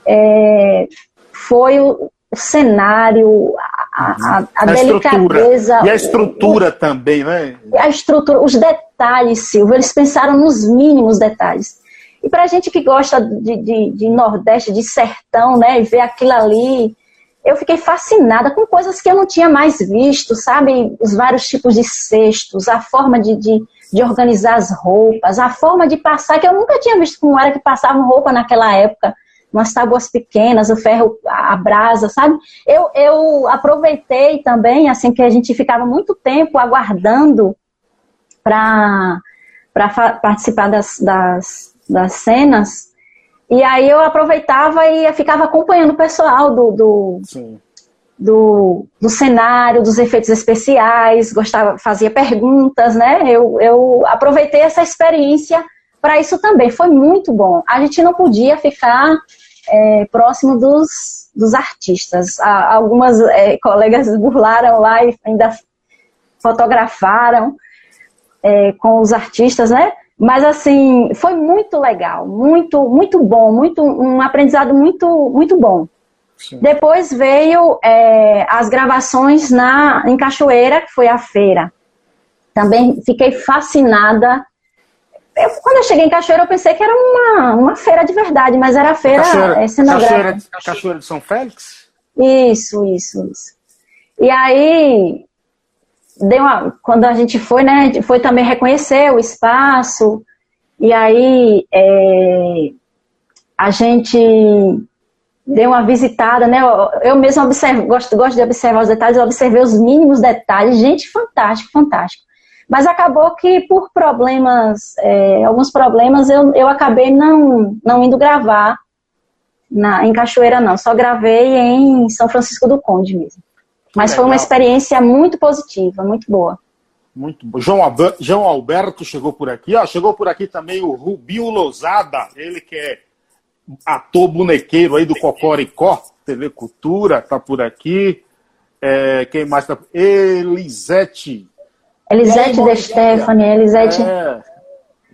É, foi o, o cenário, a, a, a, delicadeza. E a estrutura o, também, né? A estrutura, os detalhes, Silvio, eles pensaram nos mínimos detalhes. E para a gente que gosta de, de, de, Nordeste, de sertão, né, e ver aquilo ali, eu fiquei fascinada com coisas que eu não tinha mais visto, sabe? Os vários tipos de cestos, a forma de, de, de organizar as roupas, a forma de passar, que eu nunca tinha visto como era que passavam roupa naquela época umas tábuas pequenas, o ferro, a brasa, sabe? Eu, eu aproveitei também, assim, que a gente ficava muito tempo aguardando para participar das, das, das cenas. E aí eu aproveitava e ficava acompanhando o pessoal do, do, do, do, cenário, dos efeitos especiais, gostava, fazia perguntas, né? Eu, eu aproveitei essa experiência para isso também. Foi muito bom. A gente não podia ficar é, próximo dos, dos artistas. Algumas é, colegas burlaram lá e ainda fotografaram é, com os artistas, né? Mas assim, foi muito legal, muito, muito bom, muito, um aprendizado muito, muito bom. Sim. Depois veio é, as gravações na, em Cachoeira, que foi a feira. Também fiquei fascinada eu, quando eu cheguei em Cachoeira, eu pensei que era uma, uma feira de verdade, mas era a feira Cachoeira, é, cenográfica. Cachoeira, Cachoeira de São Félix? Isso, isso, isso. E aí, deu uma, quando a gente foi, né, foi também reconhecer o espaço, e aí é, a gente deu uma visitada, né? Eu, eu mesmo observo, gosto, gosto de observar os detalhes, eu observei os mínimos detalhes, gente, fantástico, fantástico. Mas acabou que por problemas, é, alguns problemas, eu, eu acabei não, não indo gravar na, em Cachoeira, não. Só gravei em São Francisco do Conde mesmo. Mas Legal. foi uma experiência muito positiva, muito boa. Muito bom. João, Alberto, João Alberto chegou por aqui. Ó, chegou por aqui também o Rubinho Lousada, ele que é ator bonequeiro aí do Cocoricó, TV Cultura, tá por aqui. É, quem mais tá? Elisete. Elisete de Stephanie, Elisete. É,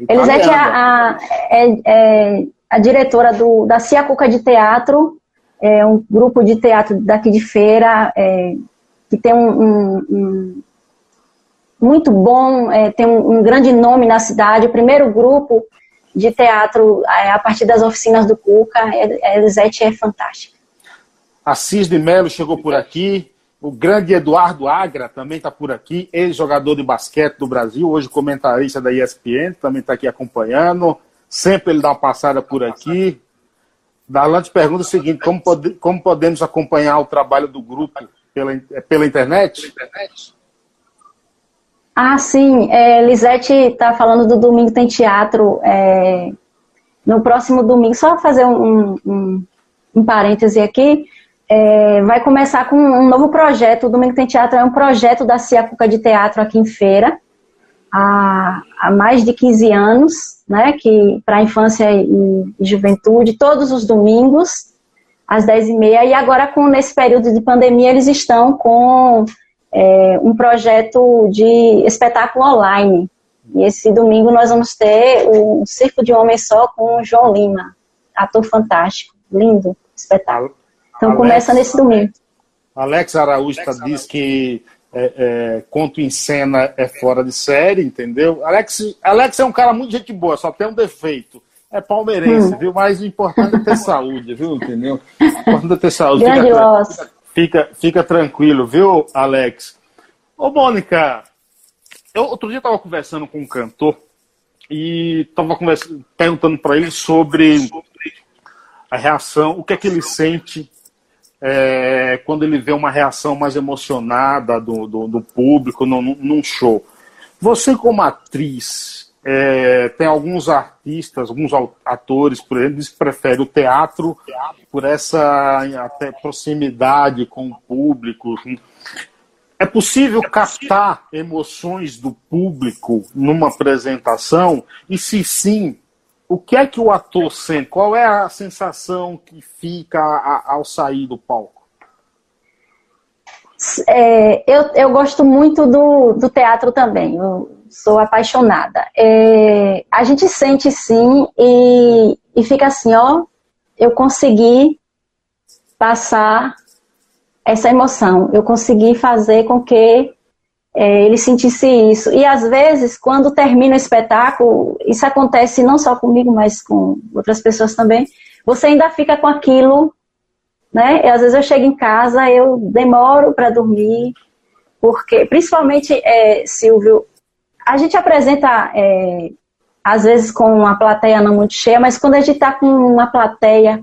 Elisete é a, é, é a diretora do, da Cia Cuca de Teatro, é um grupo de teatro daqui de feira, é, que tem um, um, um muito bom, é, tem um, um, grande nome na cidade, o primeiro grupo de teatro é, a partir das oficinas do Cuca, é, a Elisete é fantástica. Assis de Melo chegou por aqui, o grande Eduardo Agra também está por aqui, ex-jogador de basquete do Brasil, hoje comentarista da ESPN, também está aqui acompanhando. Sempre ele dá uma passada por aqui. Darlan te pergunta o seguinte: como, pode, como podemos acompanhar o trabalho do grupo pela, pela internet? Ah, sim. É, Lisete está falando do Domingo Tem Teatro. É, no próximo domingo, só fazer um, um, um parêntese aqui é, vai começar com um novo projeto. O Domingo Tem Teatro é um projeto da Cia Cuca de Teatro aqui em Feira, há, há mais de 15 anos, né, que para infância e, e, juventude, todos os domingos, às 10h30. E agora, com, nesse período de pandemia, eles estão com é, um projeto de espetáculo online. E esse domingo nós vamos ter o Circo de Homem Só com o João Lima, ator fantástico, lindo espetáculo. Então Alex, começa nesse domingo. Alex Araújo Alex diz que é, é, conto em cena é fora de série, entendeu? Alex, Alex é um cara muito gente boa, só tem um defeito. É palmeirense, hum. viu? Mas o importante é ter (laughs) saúde, viu? Entendeu? O importante é ter saúde. Grande fica, fica, fica, tranquilo, viu, Alex? Ô, Mônica, eu outro dia estava conversando com um cantor e estava perguntando para ele sobre a reação, o que é que ele sente é, quando ele vê uma reação mais emocionada do, do, do público num, num, show. Você, como atriz, é, tem alguns artistas, alguns atores, por exemplo, que preferem o teatro por essa até proximidade com o público. É possível captar emoções do público numa apresentação? E se sim, o que é que o ator sente? Qual é a sensação que fica ao sair do palco? É, eu, eu gosto muito do, do teatro também, eu sou apaixonada. É, a gente sente sim e, e fica assim, ó, eu consegui passar essa emoção, eu consegui fazer com que é, ele sentisse isso. E às vezes, quando termina o espetáculo, isso acontece não só comigo, mas com outras pessoas também, você ainda fica com aquilo, né? E às vezes eu chego em casa, eu demoro para dormir, porque, principalmente, é, Silvio, a gente apresenta, é, às vezes, com uma plateia não muito cheia, mas quando a gente está com uma plateia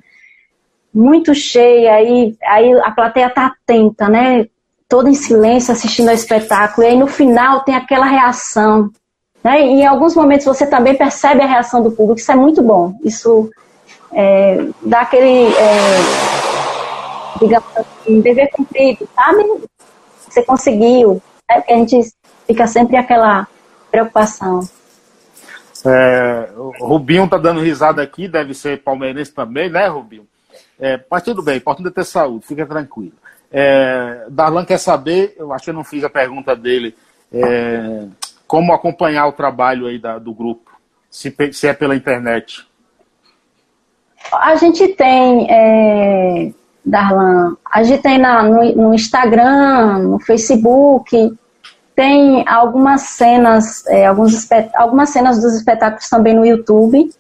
muito cheia, aí, aí a plateia está atenta, né? Todo em silêncio assistindo ao espetáculo, e aí no final tem aquela reação. Né? E em alguns momentos você também percebe a reação do público, isso é muito bom. Isso é, dá aquele, é, digamos assim, dever cumprido, sabe? Você conseguiu. Né? Porque a gente fica sempre aquela preocupação. É, o Rubinho tá dando risada aqui, deve ser palmeirense também, né, Rubinho? É, mas tudo bem, importante é ter saúde, fica tranquilo. É, Darlan quer saber, eu acho que eu não fiz a pergunta dele, é, como acompanhar o trabalho aí da, do grupo, se, se, é pela internet. A gente tem, é, Darlan, a gente tem na, no, no, Instagram, no Facebook, tem algumas cenas, é, alguns, algumas cenas dos espetáculos também no YouTube,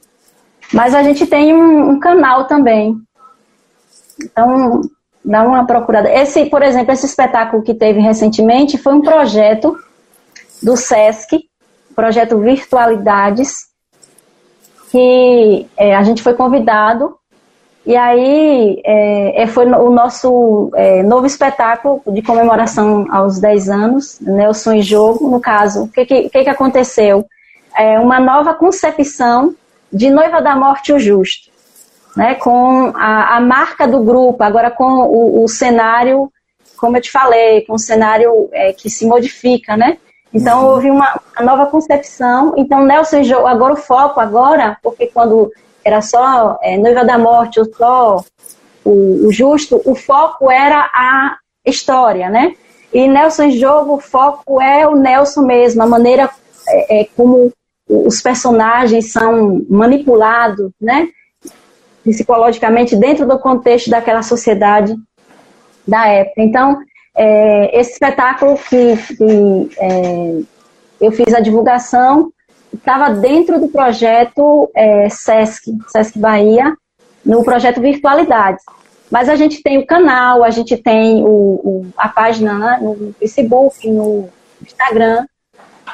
mas a gente tem um, um canal também. Então, dá uma procurada. Esse, por exemplo, esse espetáculo que teve recentemente foi um projeto do SESC, projeto Virtualidades, que é, a gente foi convidado e aí é, é foi o nosso é, novo espetáculo de comemoração aos 10 anos, Nelson em Jogo. No caso, o que, que, que aconteceu? É uma nova concepção de Noiva da Morte o Justo né, com a, a marca do grupo, agora com o, o, cenário, como eu te falei, com o cenário é, que se modifica, né? Então uhum. houve uma, uma, nova concepção. Então Nelson agora o foco agora, porque quando era só é, Noiva da Morte ou só o, o, Justo, o foco era a história, né? E Nelson Jogo, o foco é o Nelson mesmo, a maneira é, é como os personagens são manipulados, né? Psicologicamente dentro do contexto daquela sociedade da época. Então, é, esse espetáculo que, que é, eu fiz a divulgação estava dentro do projeto é, SESC, SESC Bahia, no projeto Virtualidades. Mas a gente tem o canal, a gente tem o, o, a página né, no Facebook, no Instagram.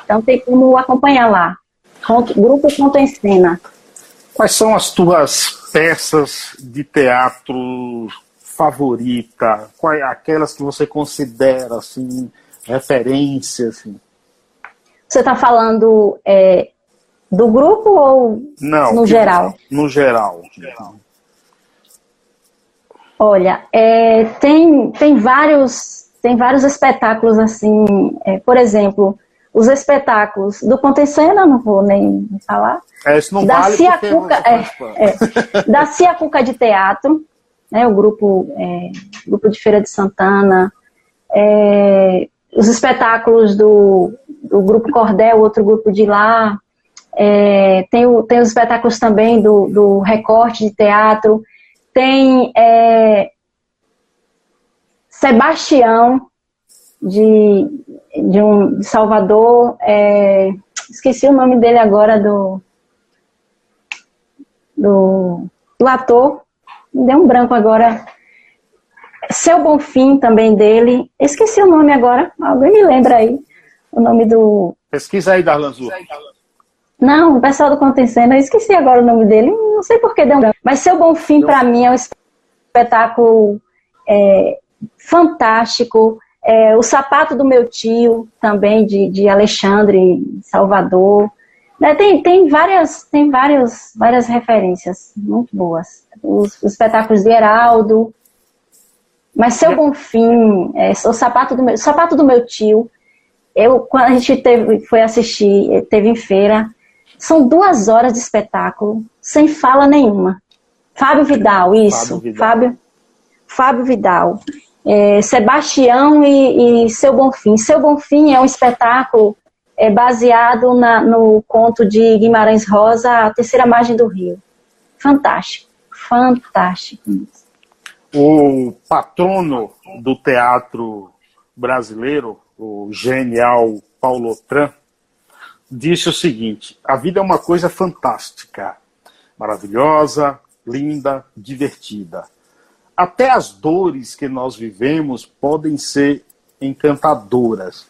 Então tem como acompanhar lá. Grupo Conto em Cena. Quais são as tuas peças de teatro favorita? Quais aquelas que você considera assim referência assim? Você está falando é, do grupo ou Não, no geral? No geral. Olha, é, tem, tem vários tem vários espetáculos assim, é, por exemplo, os espetáculos do Contecena, não vou nem falar. É, isso não da vale Cia Cuca, é, é, da Cia Cuca de Teatro, né, o grupo, é, grupo de Feira de Santana, é, os espetáculos do, do grupo Cordel, outro grupo de lá, é, tem, o, tem os espetáculos também do, do recorte de teatro, tem é, Sebastião de, de, um, de Salvador, é, esqueci o nome dele agora do, do, do ator, me deu um branco agora. Seu Bonfim também dele, esqueci o nome agora, alguém me lembra aí o nome do. Pesquisa aí, Darlan não, o pessoal do Contencena, eu esqueci agora o nome dele, não sei por que deu um Mas Seu Bom Fim, para mim, é um espetáculo é, fantástico. É, o Sapato do Meu Tio, também, de, de Alexandre Salvador. Né, tem, tem, várias, tem várias, várias referências muito boas. Os, os espetáculos de Heraldo. Mas Seu Bom Fim, é, o Sapato do Meu, Sapato do Meu Tio, eu, quando a gente teve, foi assistir, teve em feira, são duas horas de espetáculo, sem fala nenhuma. Fábio Vidal, isso. Fábio Vidal. Fábio, Fábio Vidal. É, Sebastião e, e, Seu Bonfim. Seu Bonfim é um espetáculo é, baseado na, no conto de Guimarães Rosa, A Terceira Margem do Rio. Fantástico, fantástico. O patrono do teatro brasileiro, o genial Paulo Tran, disse o seguinte: a vida é uma coisa fantástica, maravilhosa, linda, divertida. Até as dores que nós vivemos podem ser encantadoras.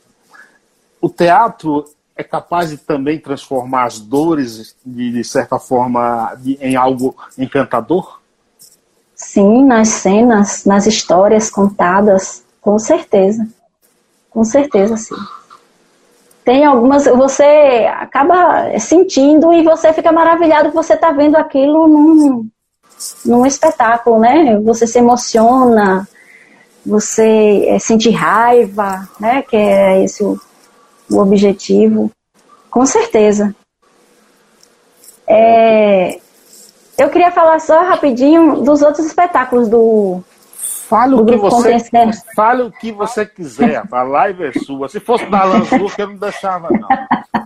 O teatro é capaz de também transformar as dores, de, de certa forma, de, em algo encantador? Sim, nas cenas, nas histórias contadas, com certeza. Com certeza, sim tem algumas, você acaba sentindo e você fica maravilhado que você está vendo aquilo num, num espetáculo, né? Você se emociona, você é, sente raiva, né? Que é esse o, o objetivo. Com certeza. É, eu queria falar só rapidinho dos outros espetáculos do, Fale o, que você, fale o que você quiser, a live é sua. Se fosse da Lanzuca, eu não deixava, não. (laughs)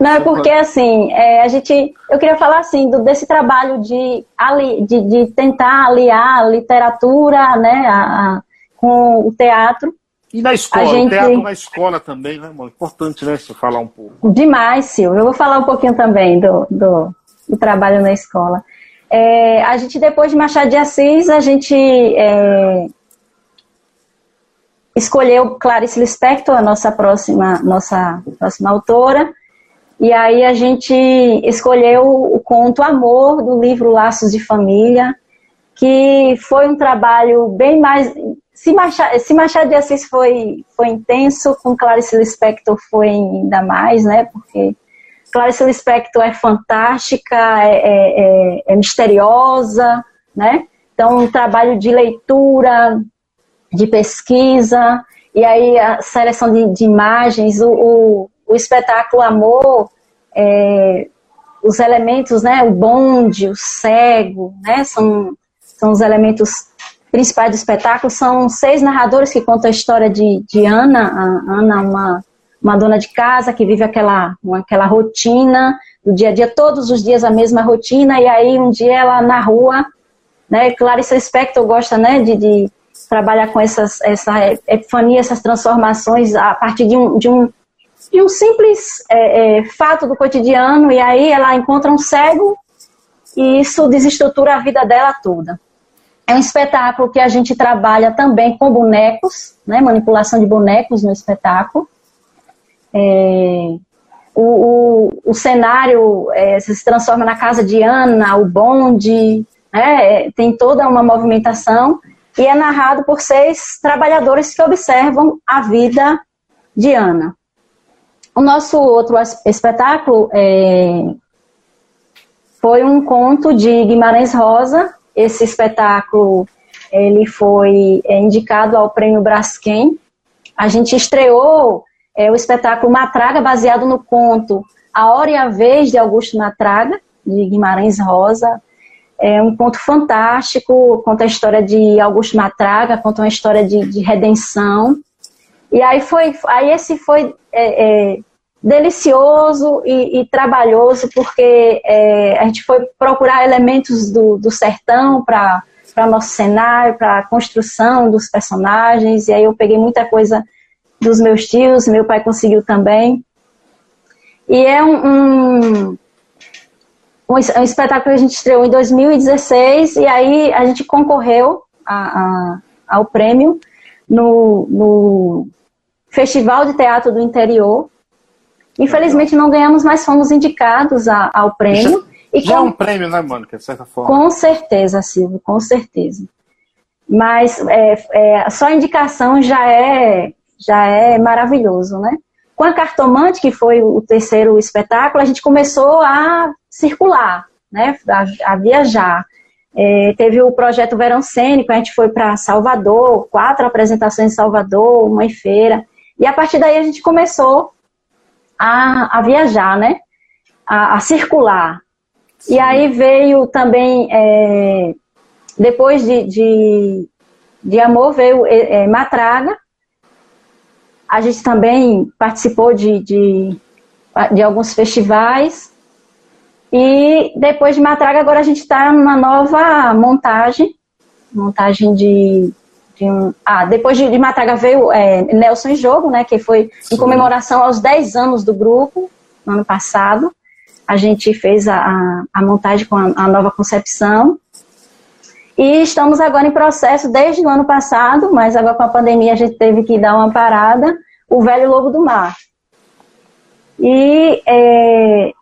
Não, é porque assim, é, a gente. Eu queria falar assim, do, desse trabalho de, ali, de, de tentar aliar a literatura né, a, a, com o teatro. E na escola, gente... teatro na escola também, né, mano? Importante, né, você falar um pouco. Demais, Silvio. Eu vou falar um pouquinho também do, do, do trabalho na escola. É, a gente, depois de Machado de Assis, a gente é, escolheu Clarice Lispector, a nossa próxima, nossa próxima autora, e aí a gente escolheu o conto Amor, do livro Laços de Família, que foi um trabalho bem mais... Se Machado, se Machado de Assis foi, foi intenso, com Clarice Lispector foi ainda mais, né? Porque Clarice Lispector é fantástica, é, é, é, é, misteriosa, né? Então, um trabalho de leitura, de pesquisa, e aí a seleção de, de imagens, o, o, o espetáculo Amor, é, os elementos, né, o bonde, o cego, né, são, são os elementos principais do espetáculo. São seis narradores que contam a história de, de Ana. A Ana, uma, uma dona de casa que vive aquela, aquela rotina do dia a dia, todos os dias a mesma rotina, e aí um dia ela na rua, né, Clarice Lispector gosta, né, de, de trabalhar com essas, essa epifania, essas transformações a partir de um, de um de um simples é, é, fato do cotidiano, e aí ela encontra um cego e isso desestrutura a vida dela toda. É um espetáculo que a gente trabalha também com bonecos, né, manipulação de bonecos no espetáculo. É, o, o, o, cenário é, se transforma na casa de Ana, o bonde, né, é, tem toda uma movimentação e é narrado por seis trabalhadores que observam a vida de Ana. O nosso outro espetáculo é, foi um conto de Guimarães Rosa. Esse espetáculo ele foi é, indicado ao Prêmio Braskem. A gente estreou é, o espetáculo Matraga, baseado no conto A Hora e a Vez, de Augusto Matraga, de Guimarães Rosa. É um conto fantástico, conta a história de Augusto Matraga, conta uma história de, de redenção. E aí foi, aí esse foi é, é, delicioso e, e, trabalhoso, porque é, a gente foi procurar elementos do, do sertão para nosso cenário, para a construção dos personagens, e aí eu peguei muita coisa dos meus tios, meu pai conseguiu também. E é um, um, um, espetáculo que a gente estreou em 2016, e aí a gente concorreu a, a, ao prêmio no, no Festival de Teatro do Interior. Infelizmente não ganhamos, mas fomos indicados a, ao prêmio. Já, já com... é um prêmio, né, Mônica, de certa forma? Com certeza, Silvio, com certeza. Mas é, é, só indicação já é, já é maravilhoso, né? Com a Cartomante, que foi o terceiro espetáculo, a gente começou a circular, né? a, a viajar. É, teve o projeto Verão Cênico, a gente foi para Salvador, quatro apresentações em Salvador, uma em feira. E a partir daí a gente começou a, a viajar, né? A, a circular. Sim. E aí veio também, é, depois de, de, de, Amor, veio é, é, Matraga. A gente também participou de, de, de alguns festivais. E depois de Matraga, agora a gente está numa nova montagem, montagem de de um, ah, depois de, de Mataga veio é, Nelson em Jogo, né, que foi em comemoração aos 10 anos do grupo, no ano passado. A gente fez a, a, a montagem com a, a, nova concepção. E estamos agora em processo desde o ano passado, mas agora com a pandemia a gente teve que dar uma parada, o Velho Lobo do Mar. E é,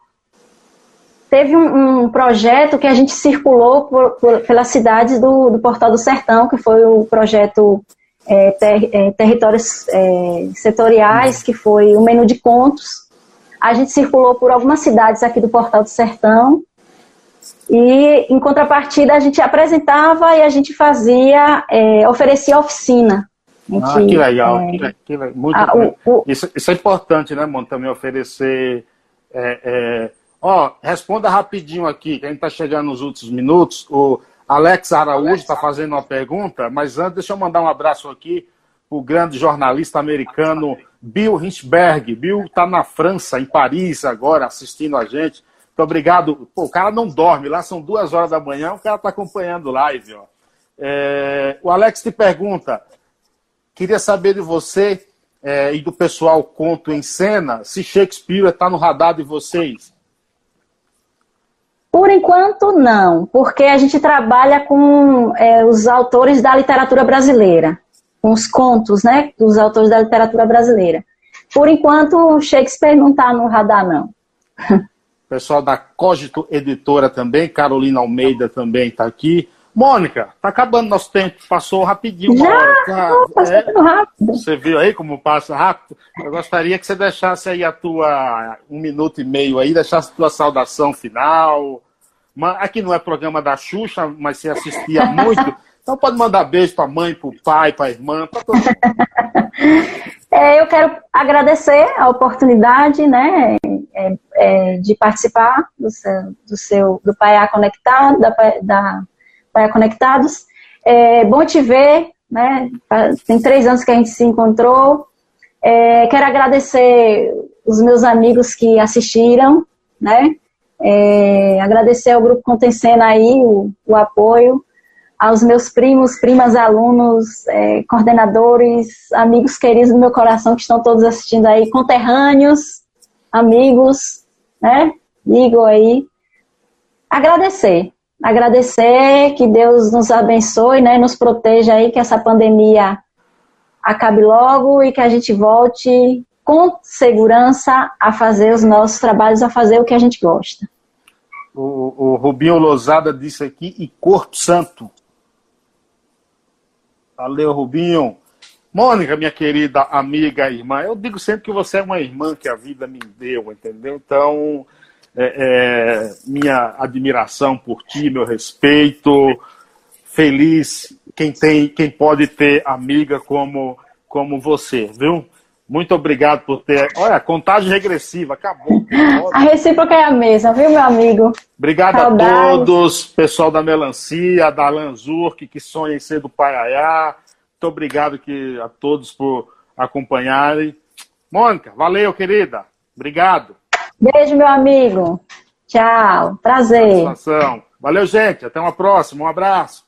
teve um, um, projeto que a gente circulou por, por, pelas cidades do, do, Portal do Sertão, que foi o projeto é, ter, é, Territórios é, Setoriais, que foi o menu de contos. A gente circulou por algumas cidades aqui do Portal do Sertão. E, em contrapartida, a gente apresentava e a gente fazia, é, oferecia oficina. Gente, ah, que legal. É, que, que, muito a, o, o, isso, isso, é importante, né, Mano? Também oferecer é, Ó, responda rapidinho aqui, que a gente está chegando nos últimos minutos. O Alex Araújo está fazendo uma pergunta, mas antes deixa eu mandar um abraço aqui o grande jornalista americano Bill Hinchberg. Bill está na França, em Paris agora, assistindo a gente. Muito obrigado. Pô, o cara não dorme, lá são duas horas da manhã, o cara está acompanhando live. Ó. É, o Alex te pergunta, queria saber de você é, e do pessoal Conto em Cena, se Shakespeare está no radar de vocês. Por enquanto, não, porque a gente trabalha com é, os autores da literatura brasileira, com os contos, né, dos autores da literatura brasileira. Por enquanto, Shakespeare não está no radar, não. (laughs) Pessoal da Cogito Editora também, Carolina Almeida também está aqui. Mônica, tá acabando nosso tempo, passou rapidinho uma Já, hora. Tá? Passou é, rápido. Você viu aí como passa rápido? Eu gostaria que você deixasse aí a tua um minuto e meio aí, deixasse a tua saudação final. Aqui não é programa da Xuxa, mas você assistia muito. Então pode mandar beijo para a mãe, para o pai, para a irmã, para todo (laughs) É, eu quero agradecer a oportunidade, né, é, é, de participar do seu, do seu do Paiá Conectado, da, da Paiá Conectados. É bom te ver, né? Tem três anos que a gente se encontrou. É, quero agradecer os meus amigos que assistiram, né? É, agradecer ao Grupo Contencena aí o, o, apoio, aos meus primos, primas, alunos, é, coordenadores, amigos queridos do meu coração que estão todos assistindo aí, conterrâneos, amigos, né? Igor aí. Agradecer, agradecer que Deus nos abençoe, né? Nos proteja aí, que essa pandemia acabe logo e que a gente volte com segurança a fazer os nossos trabalhos, a fazer o que a gente gosta. O, o Rubinho Lozada disse aqui, e Corpo Santo. Valeu, Rubinho. Mônica, minha querida amiga irmã, eu digo sempre que você é uma irmã que a vida me deu, entendeu? Então, é, é, minha admiração por ti, meu respeito, feliz quem tem, quem pode ter amiga como, como você, viu? Muito obrigado por ter. Olha, contagem regressiva, acabou. A recíproca é a mesma, viu, meu amigo? Obrigado a todos, pessoal da Melancia, da Lanzurk, que sonha em ser do Paiaiá. Muito obrigado que, a todos por acompanharem. Mônica, valeu, querida. Obrigado. Beijo, meu amigo. Tchau. Prazer. Satisfação. Valeu, gente. Até uma próxima. Um abraço.